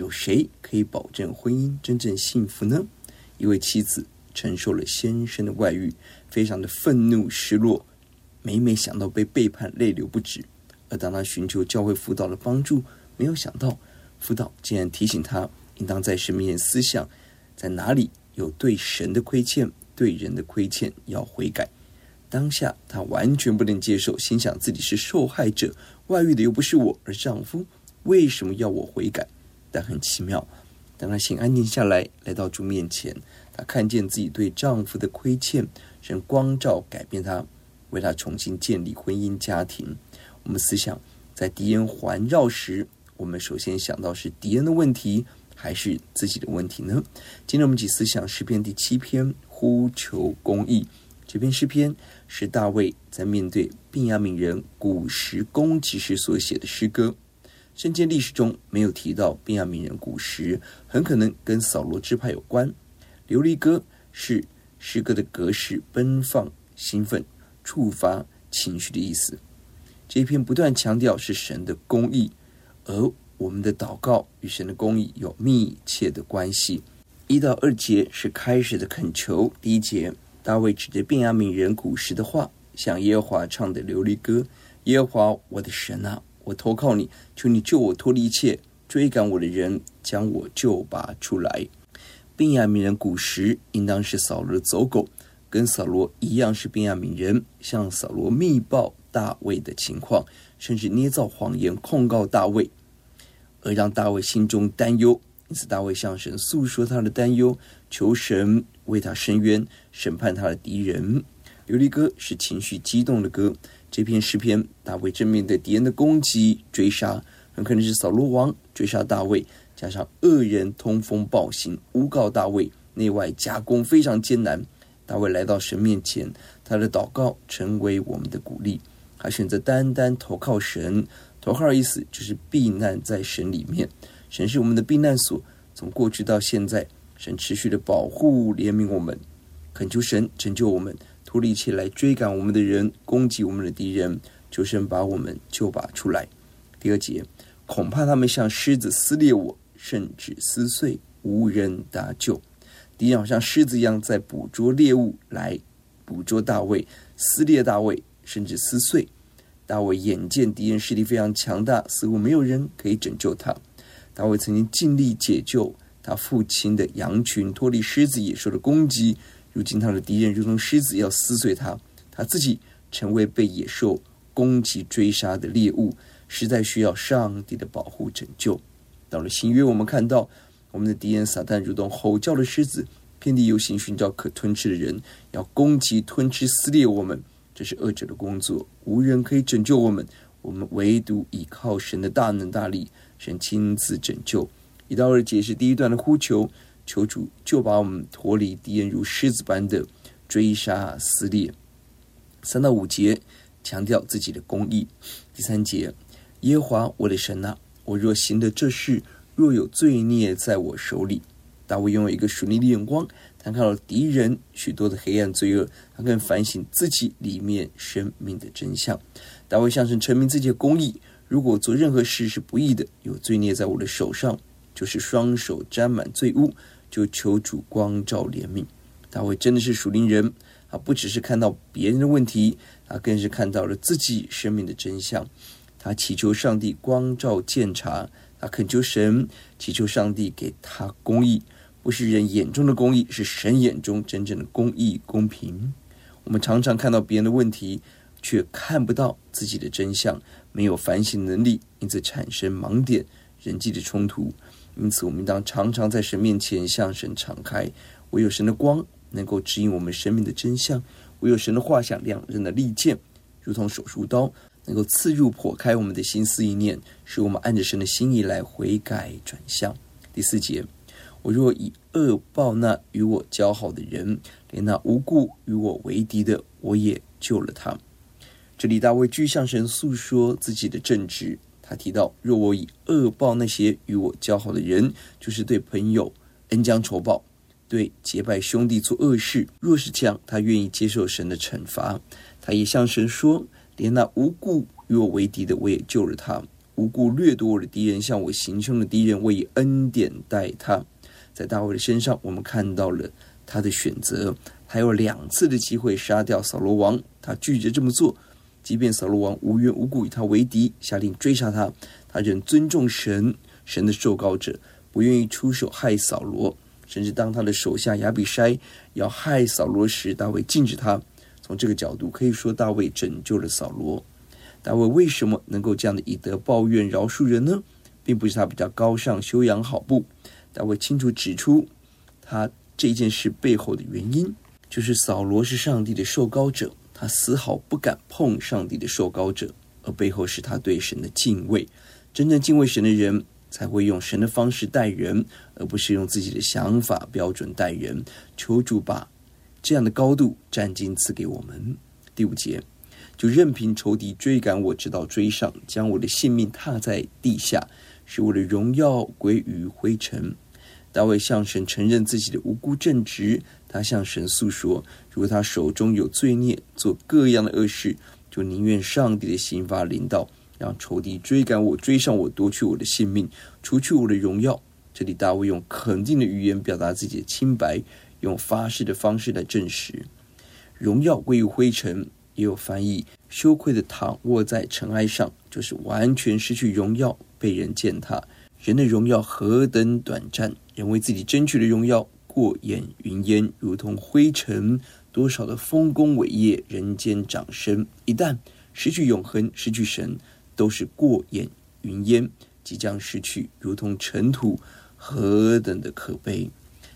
有谁可以保证婚姻真正幸福呢？一位妻子承受了先生的外遇，非常的愤怒、失落，每每想到被背叛，泪流不止。而当他寻求教会辅导的帮助，没有想到辅导竟然提醒他，应当在神面前思想，在哪里。有对神的亏欠，对人的亏欠，要悔改。当下她完全不能接受，心想自己是受害者，外遇的又不是我，而丈夫为什么要我悔改？但很奇妙，当她心安静下来，来到主面前，她看见自己对丈夫的亏欠，神光照改变她，为她重新建立婚姻家庭。我们思想，在敌人环绕时，我们首先想到是敌人的问题。还是自己的问题呢？今天我们一起思想诗篇第七篇，呼求公义。这篇诗篇是大卫在面对便雅悯人古时攻击时所写的诗歌。圣经历史中没有提到便雅悯人古时，很可能跟扫罗支派有关。琉璃歌是诗歌的格式，奔放、兴奋、触发情绪的意思。这一篇不断强调是神的公义，而我们的祷告与神的公义有密切的关系。一到二节是开始的恳求。第一节，大卫指着便雅悯人古时的话，向耶和华唱的琉璃歌：耶和华我的神啊，我投靠你，求你救我脱离一切追赶我的人，将我救拔出来。便雅悯人古时应当是扫罗的走狗，跟扫罗一样是便雅悯人，向扫罗密报大卫的情况，甚至捏造谎言控告大卫。而让大卫心中担忧，因此大卫向神诉说他的担忧，求神为他伸冤，审判他的敌人。流离歌是情绪激动的歌，这篇诗篇，大卫正面对敌人的攻击追杀，很可能是扫罗王追杀大卫，加上恶人通风报信诬告大卫，内外夹攻非常艰难。大卫来到神面前，他的祷告成为我们的鼓励，他选择单单投靠神。投靠的意思就是避难在神里面，神是我们的避难所。从过去到现在，神持续的保护、怜悯我们，恳求神拯救我们，脱离起来追赶我们的人、攻击我们的敌人，求神把我们救拔出来。第二节，恐怕他们像狮子撕裂我，甚至撕碎，无人搭救。敌人好像狮子一样在捕捉猎物来捕捉大卫，撕裂大卫，甚至撕碎。大卫眼见敌人势力非常强大，似乎没有人可以拯救他。大卫曾经尽力解救他父亲的羊群脱离狮子野兽的攻击，如今他的敌人如同狮子要撕碎他，他自己成为被野兽攻击追杀的猎物，实在需要上帝的保护拯救。到了新约，我们看到我们的敌人撒旦如同吼叫的狮子，遍地游行，寻找可吞吃的人，要攻击、吞吃、撕裂我们。这是恶者的工作，无人可以拯救我们，我们唯独依靠神的大能大力，神亲自拯救。一到二节是第一段的呼求，求主就把我们脱离敌人如狮子般的追杀撕裂。三到五节强调自己的公义。第三节，耶和华我的神啊，我若行的这事，若有罪孽在我手里。大卫拥有一个属灵的眼光，他看到敌人许多的黑暗罪恶，他更反省自己里面生命的真相。大卫向神陈明自己的公义：如果做任何事是不义的，有罪孽在我的手上，就是双手沾满罪污，就求主光照怜悯。大卫真的是属灵人，他不只是看到别人的问题，他更是看到了自己生命的真相。他祈求上帝光照鉴察，他恳求神，祈求上帝给他公义，不是人眼中的公义，是神眼中真正的公义公平。我们常常看到别人的问题，却看不到自己的真相，没有反省能力，因此产生盲点、人际的冲突。因此，我们当常常在神面前向神敞开，唯有神的光能够指引我们生命的真相，唯有神的话像两刃的利剑，如同手术刀，能够刺入、剖开我们的心思意念，使我们按着神的心意来悔改转向。第四节，我若以恶报那与我交好的人，连那无故与我为敌的，我也救了他。这里大卫继续向神诉说自己的正直。他提到：若我以恶报那些与我交好的人，就是对朋友恩将仇报，对结拜兄弟做恶事。若是这样，他愿意接受神的惩罚。他也向神说：连那无故与我为敌的，我也救了他；无故掠夺我的敌人，向我行凶的敌人，我以恩典待他。在大卫的身上，我们看到了他的选择。还有两次的机会杀掉扫罗王，他拒绝这么做。即便扫罗王无缘无故与他为敌，下令追杀他，他仍尊重神，神的受膏者，不愿意出手害扫罗。甚至当他的手下亚比筛要害扫罗时，大卫禁止他。从这个角度可以说，大卫拯救了扫罗。大卫为什么能够这样的以德报怨饶恕人呢？并不是他比较高尚、修养好，不。大卫清楚指出，他这件事背后的原因，就是扫罗是上帝的受膏者。他丝毫不敢碰上帝的受膏者，而背后是他对神的敬畏。真正敬畏神的人，才会用神的方式待人，而不是用自己的想法标准待人。求主把这样的高度占经赐给我们。第五节，就任凭仇敌追赶我，直到追上，将我的性命踏在地下，使我的荣耀归于灰尘。大卫向神承认自己的无辜正直，他向神诉说：如果他手中有罪孽，做各样的恶事，就宁愿上帝的刑罚临到，让仇敌追赶我，追上我，夺去我的性命，除去我的荣耀。这里大卫用肯定的语言表达自己的清白，用发誓的方式来证实：荣耀归于灰尘。也有翻译羞愧的躺卧在尘埃上，就是完全失去荣耀，被人践踏。人的荣耀何等短暂！人为自己争取的荣耀过眼云烟，如同灰尘。多少的丰功伟业、人间掌声，一旦失去永恒、失去神，都是过眼云烟，即将失去，如同尘土，何等的可悲！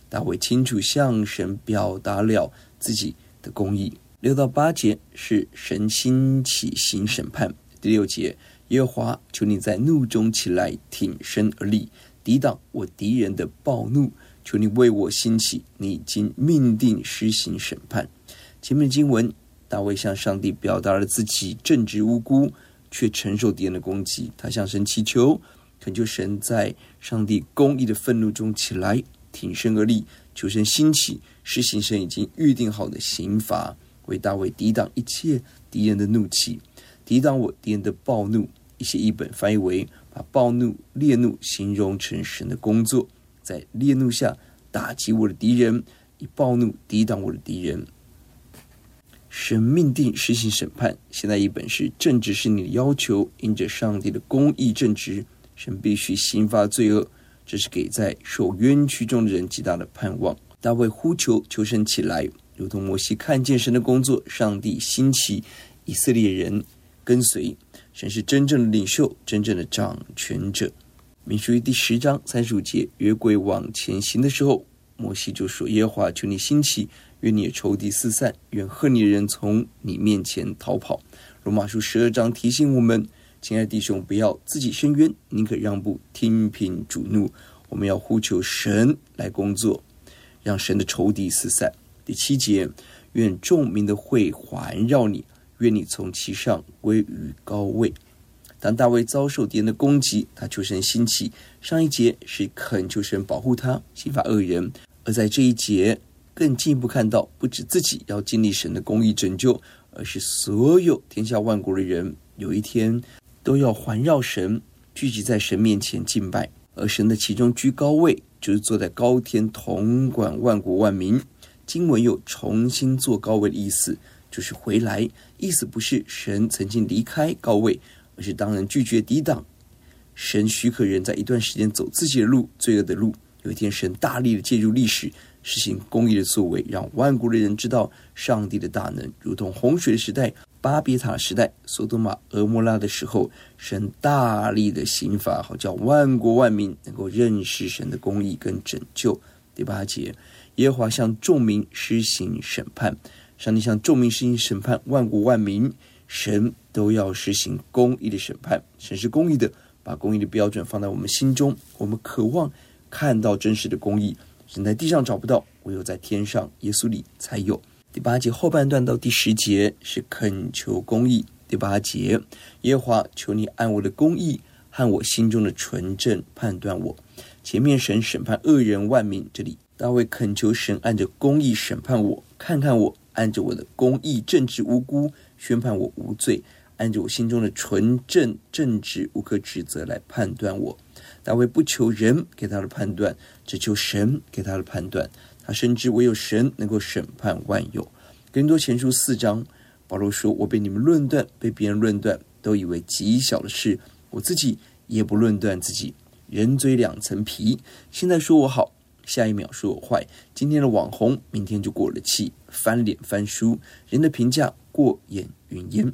大卫清楚向神表达了自己的公义。六到八节是神兴起行审判。第六节。耶和华，求你在怒中起来，挺身而立，抵挡我敌人的暴怒。求你为我兴起，你已经命定施行审判。前面经文，大卫向上帝表达了自己正直无辜，却承受敌人的攻击。他向神祈求，恳求神在上帝公义的愤怒中起来，挺身而立，求神兴起，施行神已经预定好的刑罚，为大卫抵挡一切敌人的怒气。抵挡我敌人的暴怒，一些译本翻译为把暴怒、烈怒形容成神的工作，在烈怒下打击我的敌人，以暴怒抵挡我的敌人。神命定实行审判。现在一本是正直是你的要求，因着上帝的公义正直，神必须刑罚罪恶。这是给在受冤屈中的人极大的盼望。大卫呼求求神起来，如同摩西看见神的工作，上帝兴起以色列人。跟随神是真正的领袖，真正的掌权者。民数记第十章三十五节，约柜往前行的时候，摩西就说：“耶和华，求你兴起，愿你的仇敌四散，愿恨你的人从你面前逃跑。”罗马书十二章提醒我们：亲爱的弟兄，不要自己伸冤，宁可让步，听凭主怒。我们要呼求神来工作，让神的仇敌四散。第七节，愿众民的会环绕你。愿你从其上归于高位。当大卫遭受敌人的攻击，他求神兴起。上一节是恳求神保护他，刑罚恶人；而在这一节，更进一步看到，不止自己要经历神的公义拯救，而是所有天下万国的人，有一天都要环绕神，聚集在神面前敬拜。而神的其中居高位，就是坐在高天统管万国万民。经文又重新坐高位的意思。就是回来，意思不是神曾经离开高位，而是当人拒绝抵挡神许可人在一段时间走自己的路、罪恶的路。有一天，神大力的介入历史，实行公义的作为，让万国的人知道上帝的大能，如同洪水的时代、巴别塔时代、索多玛、俄摩拉的时候，神大力的刑罚，好叫万国万民能够认识神的公义跟拯救。第八节，耶和华向众民施行审判，上帝向众民施行审判，万国万民，神都要实行公义的审判。神是公义的，把公义的标准放在我们心中，我们渴望看到真实的公义。神在地上找不到，唯有在天上耶稣里才有。第八节后半段到第十节是恳求公义。第八节，耶和华求你按我的公义和我心中的纯正判断我。前面神审判恶人万民，这里大卫恳求神按着公义审判我，看看我按着我的公义正直无辜宣判我无罪，按着我心中的纯正正直无可指责来判断我。大卫不求人给他的判断，只求神给他的判断。他深知唯有神能够审判万有。更多前书四章，保罗说：“我被你们论断，被别人论断，都以为极小的事。我自己也不论断自己。”人嘴两层皮，现在说我好，下一秒说我坏。今天的网红，明天就过了气，翻脸翻书，人的评价过眼云烟。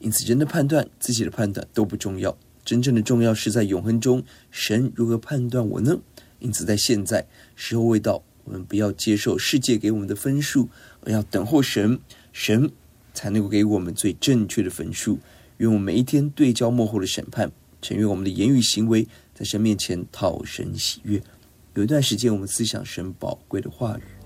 因此，人的判断、自己的判断都不重要，真正的重要是在永恒中，神如何判断我呢？因此，在现在时候未到，我们不要接受世界给我们的分数，而要等候神，神才能够给我们最正确的分数。愿我们每一天对焦幕后的审判，承认我们的言语行为。在神面前讨神喜悦。有一段时间，我们思想神宝贵的话语。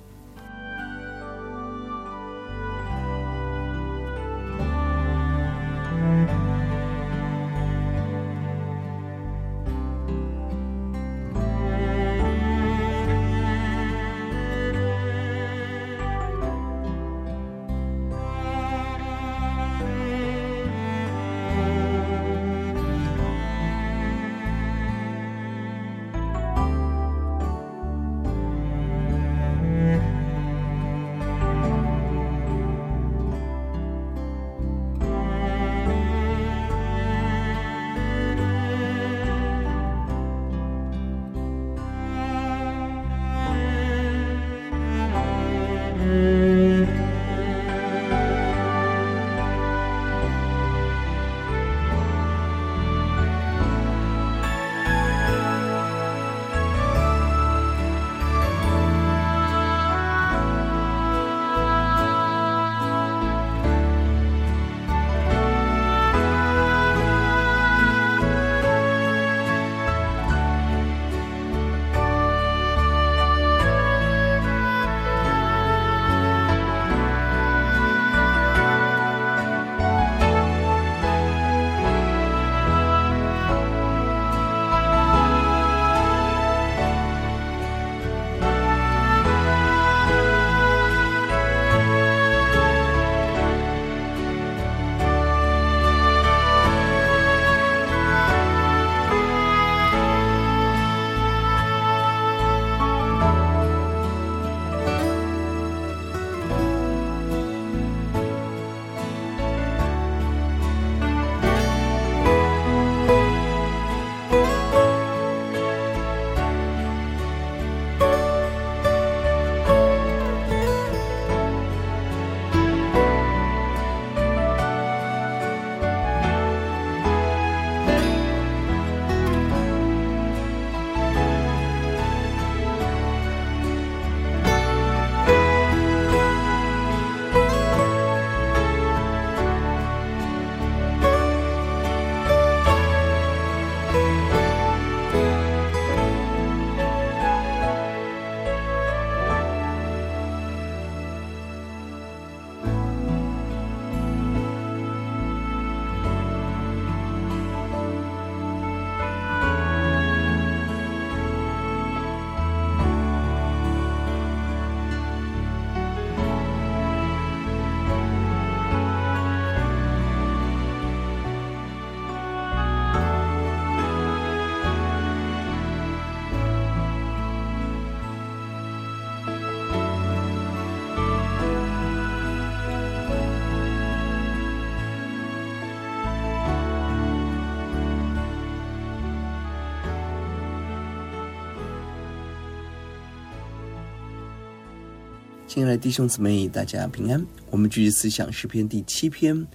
亲爱的弟兄姊妹，大家平安。我们继续思想诗篇第七篇，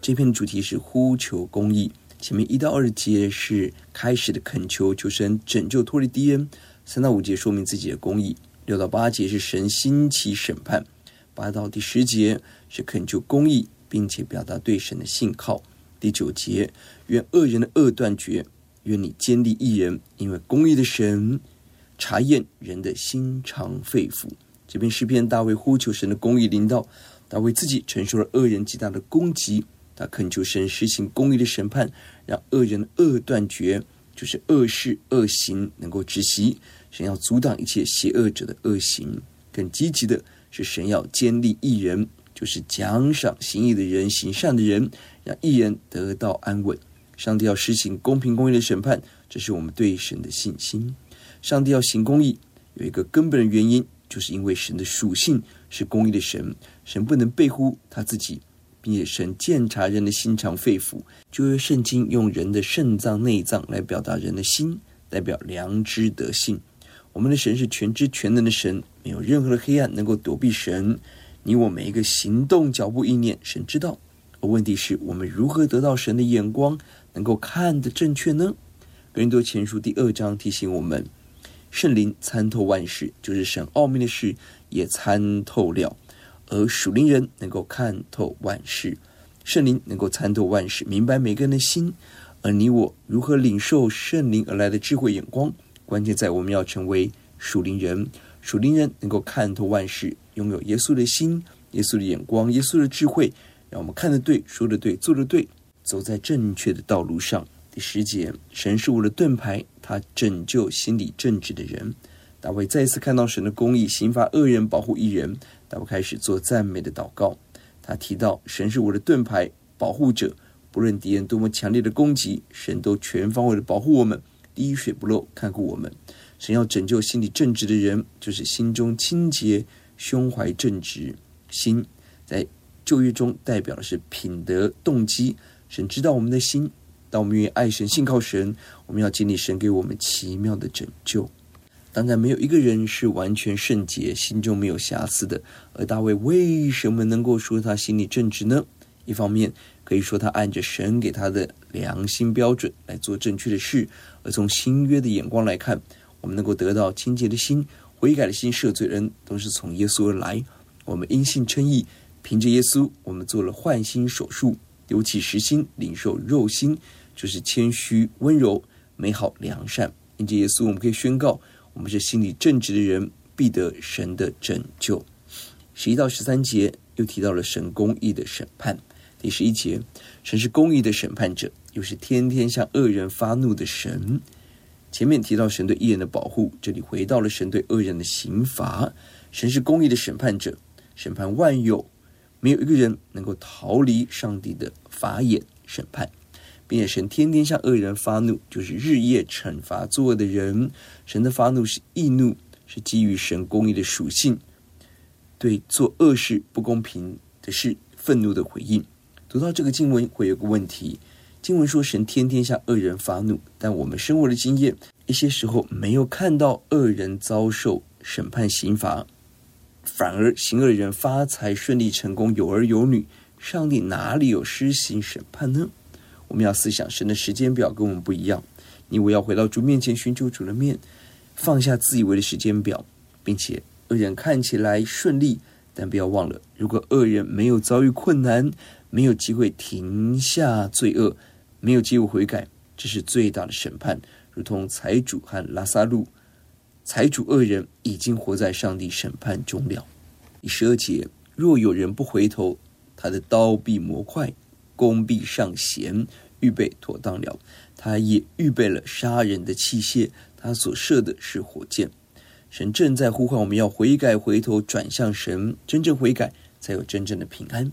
这篇的主题是呼求公义。前面一到二节是开始的恳求，求神拯救脱离敌人；三到五节说明自己的公义；六到八节是神兴起审判；八到第十节是恳求公义，并且表达对神的信靠。第九节，愿恶人的恶断绝，愿你坚立一人，因为公义的神查验人的心肠肺腑。这篇诗篇，大卫呼求神的公义临到，大卫自己承受了恶人极大的攻击，他恳求神实行公义的审判，让恶人的恶断绝，就是恶事恶行能够止息。神要阻挡一切邪恶者的恶行。更积极的是，神要坚立义人，就是奖赏行义的人、行善的人，让义人得到安稳。上帝要实行公平公义的审判，这是我们对神的信心。上帝要行公义，有一个根本的原因。就是因为神的属性是公义的神，神不能背乎他自己，并且神鉴察人的心肠肺腑。就约圣经用人的肾脏内脏来表达人的心，代表良知德性。我们的神是全知全能的神，没有任何的黑暗能够躲避神。你我每一个行动、脚步、意念，神知道。而问题是我们如何得到神的眼光，能够看得正确呢？哥林多前书第二章提醒我们。圣灵参透万事，就是神奥秘的事也参透了；而属灵人能够看透万事，圣灵能够参透万事，明白每个人的心。而你我如何领受圣灵而来的智慧眼光，关键在我们要成为属灵人。属灵人能够看透万事，拥有耶稣的心、耶稣的眼光、耶稣的智慧，让我们看得对、说得对、做得对，走在正确的道路上。第十节，神是我的盾牌，他拯救心里正直的人。大卫再次看到神的公义，刑罚恶人，保护义人。大卫开始做赞美的祷告。他提到神是我的盾牌，保护者，不论敌人多么强烈的攻击，神都全方位的保护我们，滴水不漏，看顾我们。神要拯救心里正直的人，就是心中清洁、胸怀正直。心在旧约中代表的是品德、动机。神知道我们的心。当我们愿意爱神、信靠神，我们要经历神给我们奇妙的拯救。当然，没有一个人是完全圣洁、心中没有瑕疵的。而大卫为什么能够说他心里正直呢？一方面可以说他按着神给他的良心标准来做正确的事；而从新约的眼光来看，我们能够得到清洁的心、悔改的心、赦罪恩，都是从耶稣而来。我们因信称义，凭着耶稣，我们做了换心手术，丢弃实心，领受肉心。就是谦虚、温柔、美好、良善。因着耶稣，我们可以宣告：我们是心里正直的人，必得神的拯救。十一到十三节又提到了神公义的审判。第十一节，神是公义的审判者，又是天天向恶人发怒的神。前面提到神对义人的保护，这里回到了神对恶人的刑罚。神是公义的审判者，审判万有，没有一个人能够逃离上帝的法眼审判。并且神天天向恶人发怒，就是日夜惩罚作恶的人。神的发怒是义怒，是基于神公义的属性，对做恶事不公平的事愤怒的回应。读到这个经文会有个问题：经文说神天天向恶人发怒，但我们生活的经验，一些时候没有看到恶人遭受审判刑罚，反而行恶的人发财顺利成功，有儿有女。上帝哪里有施行审判呢？我们要思想神的时间表跟我们不一样。你我要回到主面前寻求主的面，放下自以为的时间表，并且恶人看起来顺利，但不要忘了，如果恶人没有遭遇困难，没有机会停下罪恶，没有机会悔改，这是最大的审判。如同财主和拉撒路，财主恶人已经活在上帝审判中了。第十二节，若有人不回头，他的刀必磨快。弓必上弦，预备妥当了。他也预备了杀人的器械，他所射的是火箭。神正在呼唤我们要悔改，回头转向神，真正悔改才有真正的平安。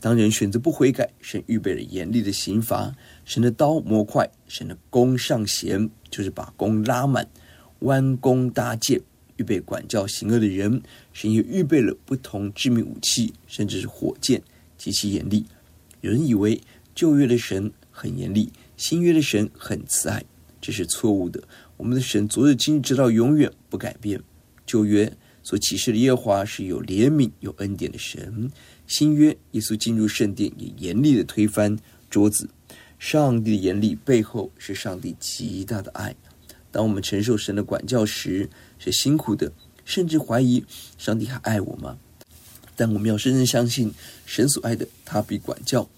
当人选择不悔改，神预备了严厉的刑罚。神的刀磨快，神的弓上弦，就是把弓拉满，弯弓搭箭，预备管教行恶的人。神也预备了不同致命武器，甚至是火箭，极其严厉。有人以为旧约的神很严厉，新约的神很慈爱，这是错误的。我们的神昨日今日直到永远不改变。旧约所启示的耶和华是有怜悯、有恩典的神。新约，耶稣进入圣殿，也严厉的推翻桌子。上帝的严厉背后是上帝极大的爱。当我们承受神的管教时，是辛苦的，甚至怀疑上帝还爱我吗？但我们要深深相信，神所爱的，他必管教，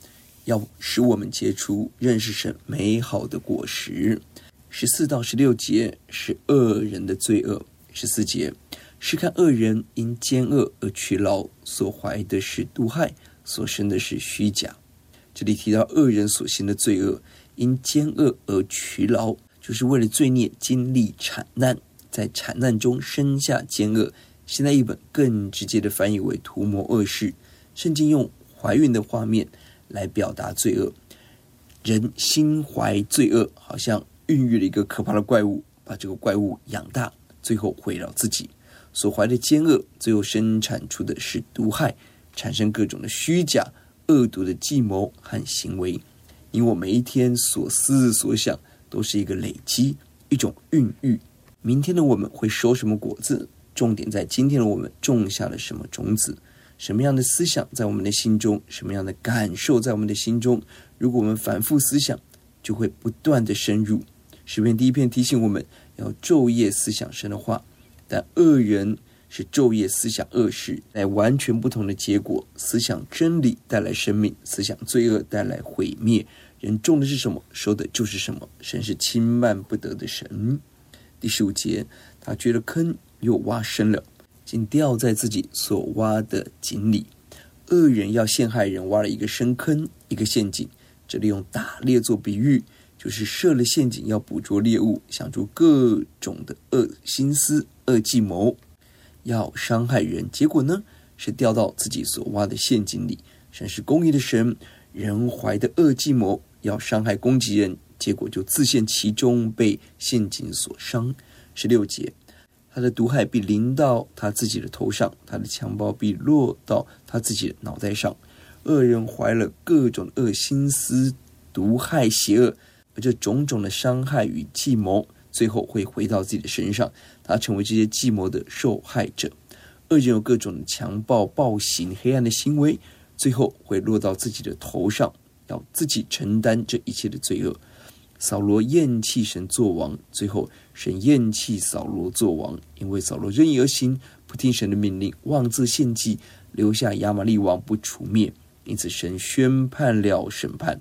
要使我们结出认识神美好的果实。十四到十六节是恶人的罪恶。十四节是看恶人因奸恶而劬劳，所怀的是毒害，所生的是虚假。这里提到恶人所行的罪恶，因奸恶而劬劳，就是为了罪孽经历产难，在产难中生下奸恶。现在一本更直接的翻译为图谋恶事，圣经用怀孕的画面来表达罪恶。人心怀罪恶，好像孕育了一个可怕的怪物，把这个怪物养大，最后毁了自己。所怀的奸恶，最后生产出的是毒害，产生各种的虚假、恶毒的计谋和行为。因为我每一天所思所想，都是一个累积，一种孕育。明天的我们会收什么果子？重点在今天的我们种下了什么种子？什么样的思想在我们的心中？什么样的感受在我们的心中？如果我们反复思想，就会不断的深入。十篇第一篇提醒我们要昼夜思想神的话，但恶人是昼夜思想恶事，来完全不同的结果。思想真理带来生命，思想罪恶带来毁灭。人种的是什么，收的就是什么。神是轻慢不得的神。第十五节，他掘了坑。又挖深了，竟掉在自己所挖的井里。恶人要陷害人，挖了一个深坑，一个陷阱。这里用打猎做比喻，就是设了陷阱要捕捉猎物，想出各种的恶心思、恶计谋，要伤害人。结果呢，是掉到自己所挖的陷阱里。神是公义的神，人怀的恶计谋要伤害攻击人，结果就自陷其中，被陷阱所伤。十六节。他的毒害必临到他自己的头上，他的强暴必落到他自己的脑袋上。恶人怀了各种恶心思，毒害邪恶，而这种种的伤害与计谋，最后会回到自己的身上，他成为这些计谋的受害者。恶人有各种强暴、暴行、黑暗的行为，最后会落到自己的头上，要自己承担这一切的罪恶。扫罗厌弃神作王，最后神厌弃扫罗作王，因为扫罗任意而行，不听神的命令，妄自献祭，留下亚玛力王不除灭，因此神宣判了审判。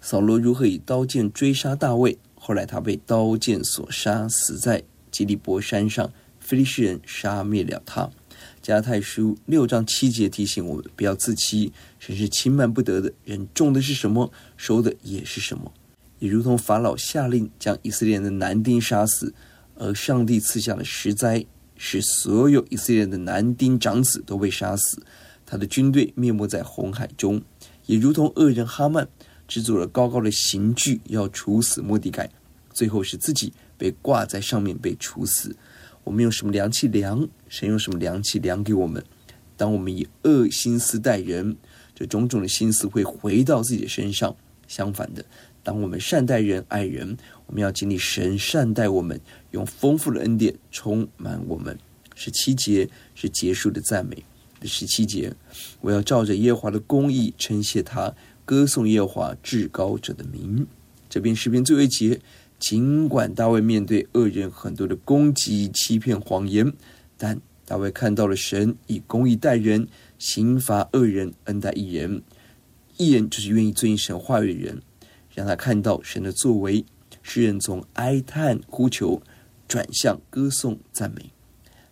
扫罗如何以刀剑追杀大卫？后来他被刀剑所杀，死在基利波山上，非利士人杀灭了他。加太书六章七节提醒我们不要自欺，神是轻慢不得的，人种的是什么，收的也是什么。也如同法老下令将以色列人的男丁杀死，而上帝赐下了十灾，使所有以色列人的男丁长子都被杀死，他的军队灭没在红海中。也如同恶人哈曼制作了高高的刑具，要处死莫迪改，最后是自己被挂在上面被处死。我们用什么量器量？神用什么量器量给我们？当我们以恶心思待人，这种种的心思会回到自己的身上。相反的。当我们善待人、爱人，我们要经历神善待我们，用丰富的恩典充满我们。十七节是结束的赞美。第十七节，我要照着耶和华的公义称谢他，歌颂耶和华至高者的名。这边诗篇最后一节，尽管大卫面对恶人很多的攻击、欺骗、谎言，但大卫看到了神以公义待人，刑罚恶人，恩待义人。义人就是愿意遵行神话语的人。让他看到神的作为，诗人从哀叹呼求转向歌颂赞美。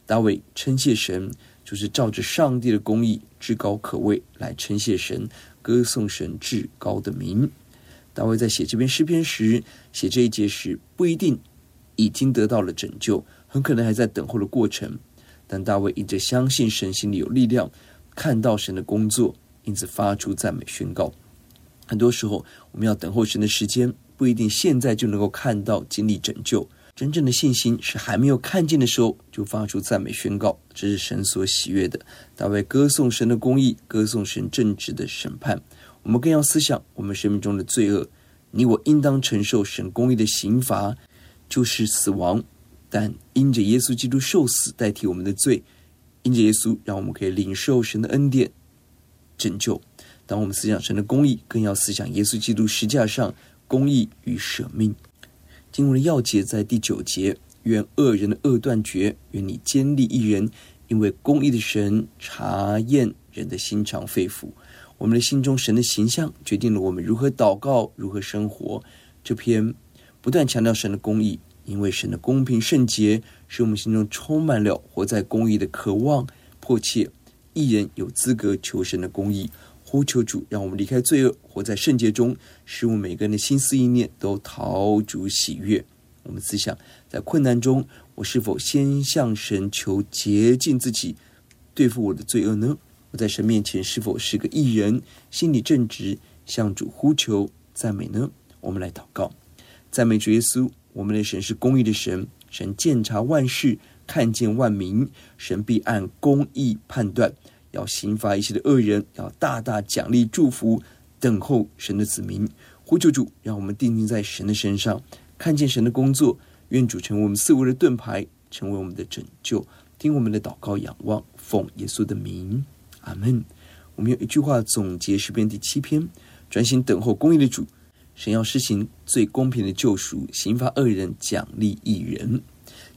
大卫称谢神，就是照着上帝的公义至高可畏来称谢神，歌颂神至高的名。大卫在写这篇诗篇时，写这一节时不一定已经得到了拯救，很可能还在等候的过程。但大卫一直相信神心里有力量，看到神的工作，因此发出赞美宣告。很多时候，我们要等候神的时间，不一定现在就能够看到、经历拯救。真正的信心是还没有看见的时候，就发出赞美宣告，这是神所喜悦的。大卫歌颂神的公义，歌颂神正直的审判。我们更要思想我们生命中的罪恶。你我应当承受神公义的刑罚，就是死亡。但因着耶稣基督受死代替我们的罪，因着耶稣，让我们可以领受神的恩典拯救。当我们思想神的公义，更要思想耶稣基督十架上公义与舍命。经文的要节在第九节：愿恶人的恶断绝，愿你坚立一人，因为公义的神查验人的心肠肺腑。我们的心中神的形象，决定了我们如何祷告，如何生活。这篇不断强调神的公义，因为神的公平圣洁，使我们心中充满了活在公义的渴望迫切。一人有资格求神的公义。呼求主，让我们离开罪恶，活在圣洁中，使我们每个人的心思意念都陶主喜悦。我们思想，在困难中，我是否先向神求洁净自己，对付我的罪恶呢？在神面前是否是个义人，心里正直，向主呼求赞美呢？我们来祷告，赞美主耶稣，我们的神是公义的神，神鉴察万事，看见万民，神必按公义判断。要刑罚一切的恶人，要大大奖励祝福等候神的子民。呼求主，让我们定睛在神的身上，看见神的工作。愿主成为我们四围的盾牌，成为我们的拯救。听我们的祷告，仰望奉耶稣的名，阿门。我们用一句话总结诗篇第七篇：专心等候公义的主，神要施行最公平的救赎，刑罚恶人，奖励义人。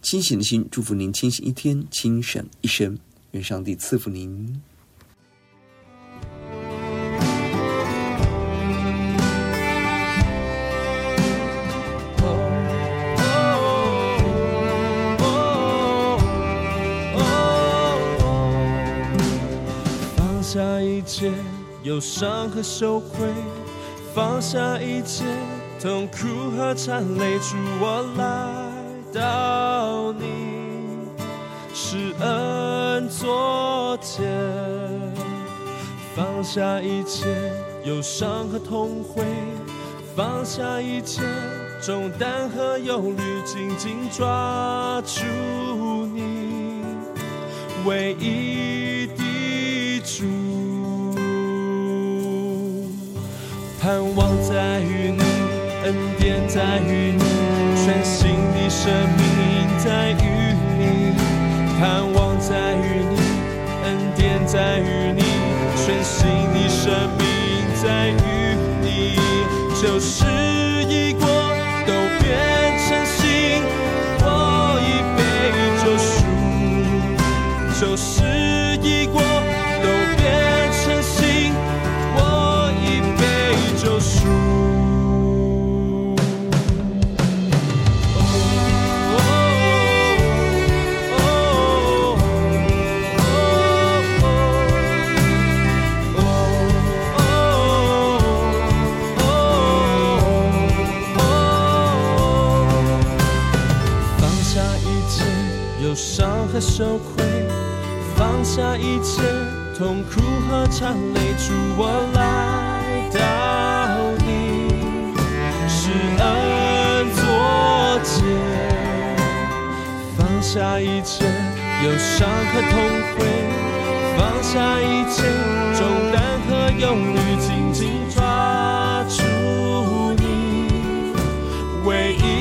清醒的心，祝福您清醒一天，清醒一生。愿上帝赐福您。一切忧伤和羞愧，放下一切痛苦和缠累，主我来到你。施恩座前，放下一切忧伤和痛悔，放下一切重担和忧虑，紧紧抓住你唯一盼望在于你，恩典在于你，全新的生命在于你。盼望在于你，恩典在于你，全新的生命在于你，旧事已羞愧，放下一切痛苦和缠累，主我来到你，施恩座前，放下一切忧伤和痛悔，放下一切重担和忧虑，紧紧抓住你，唯一。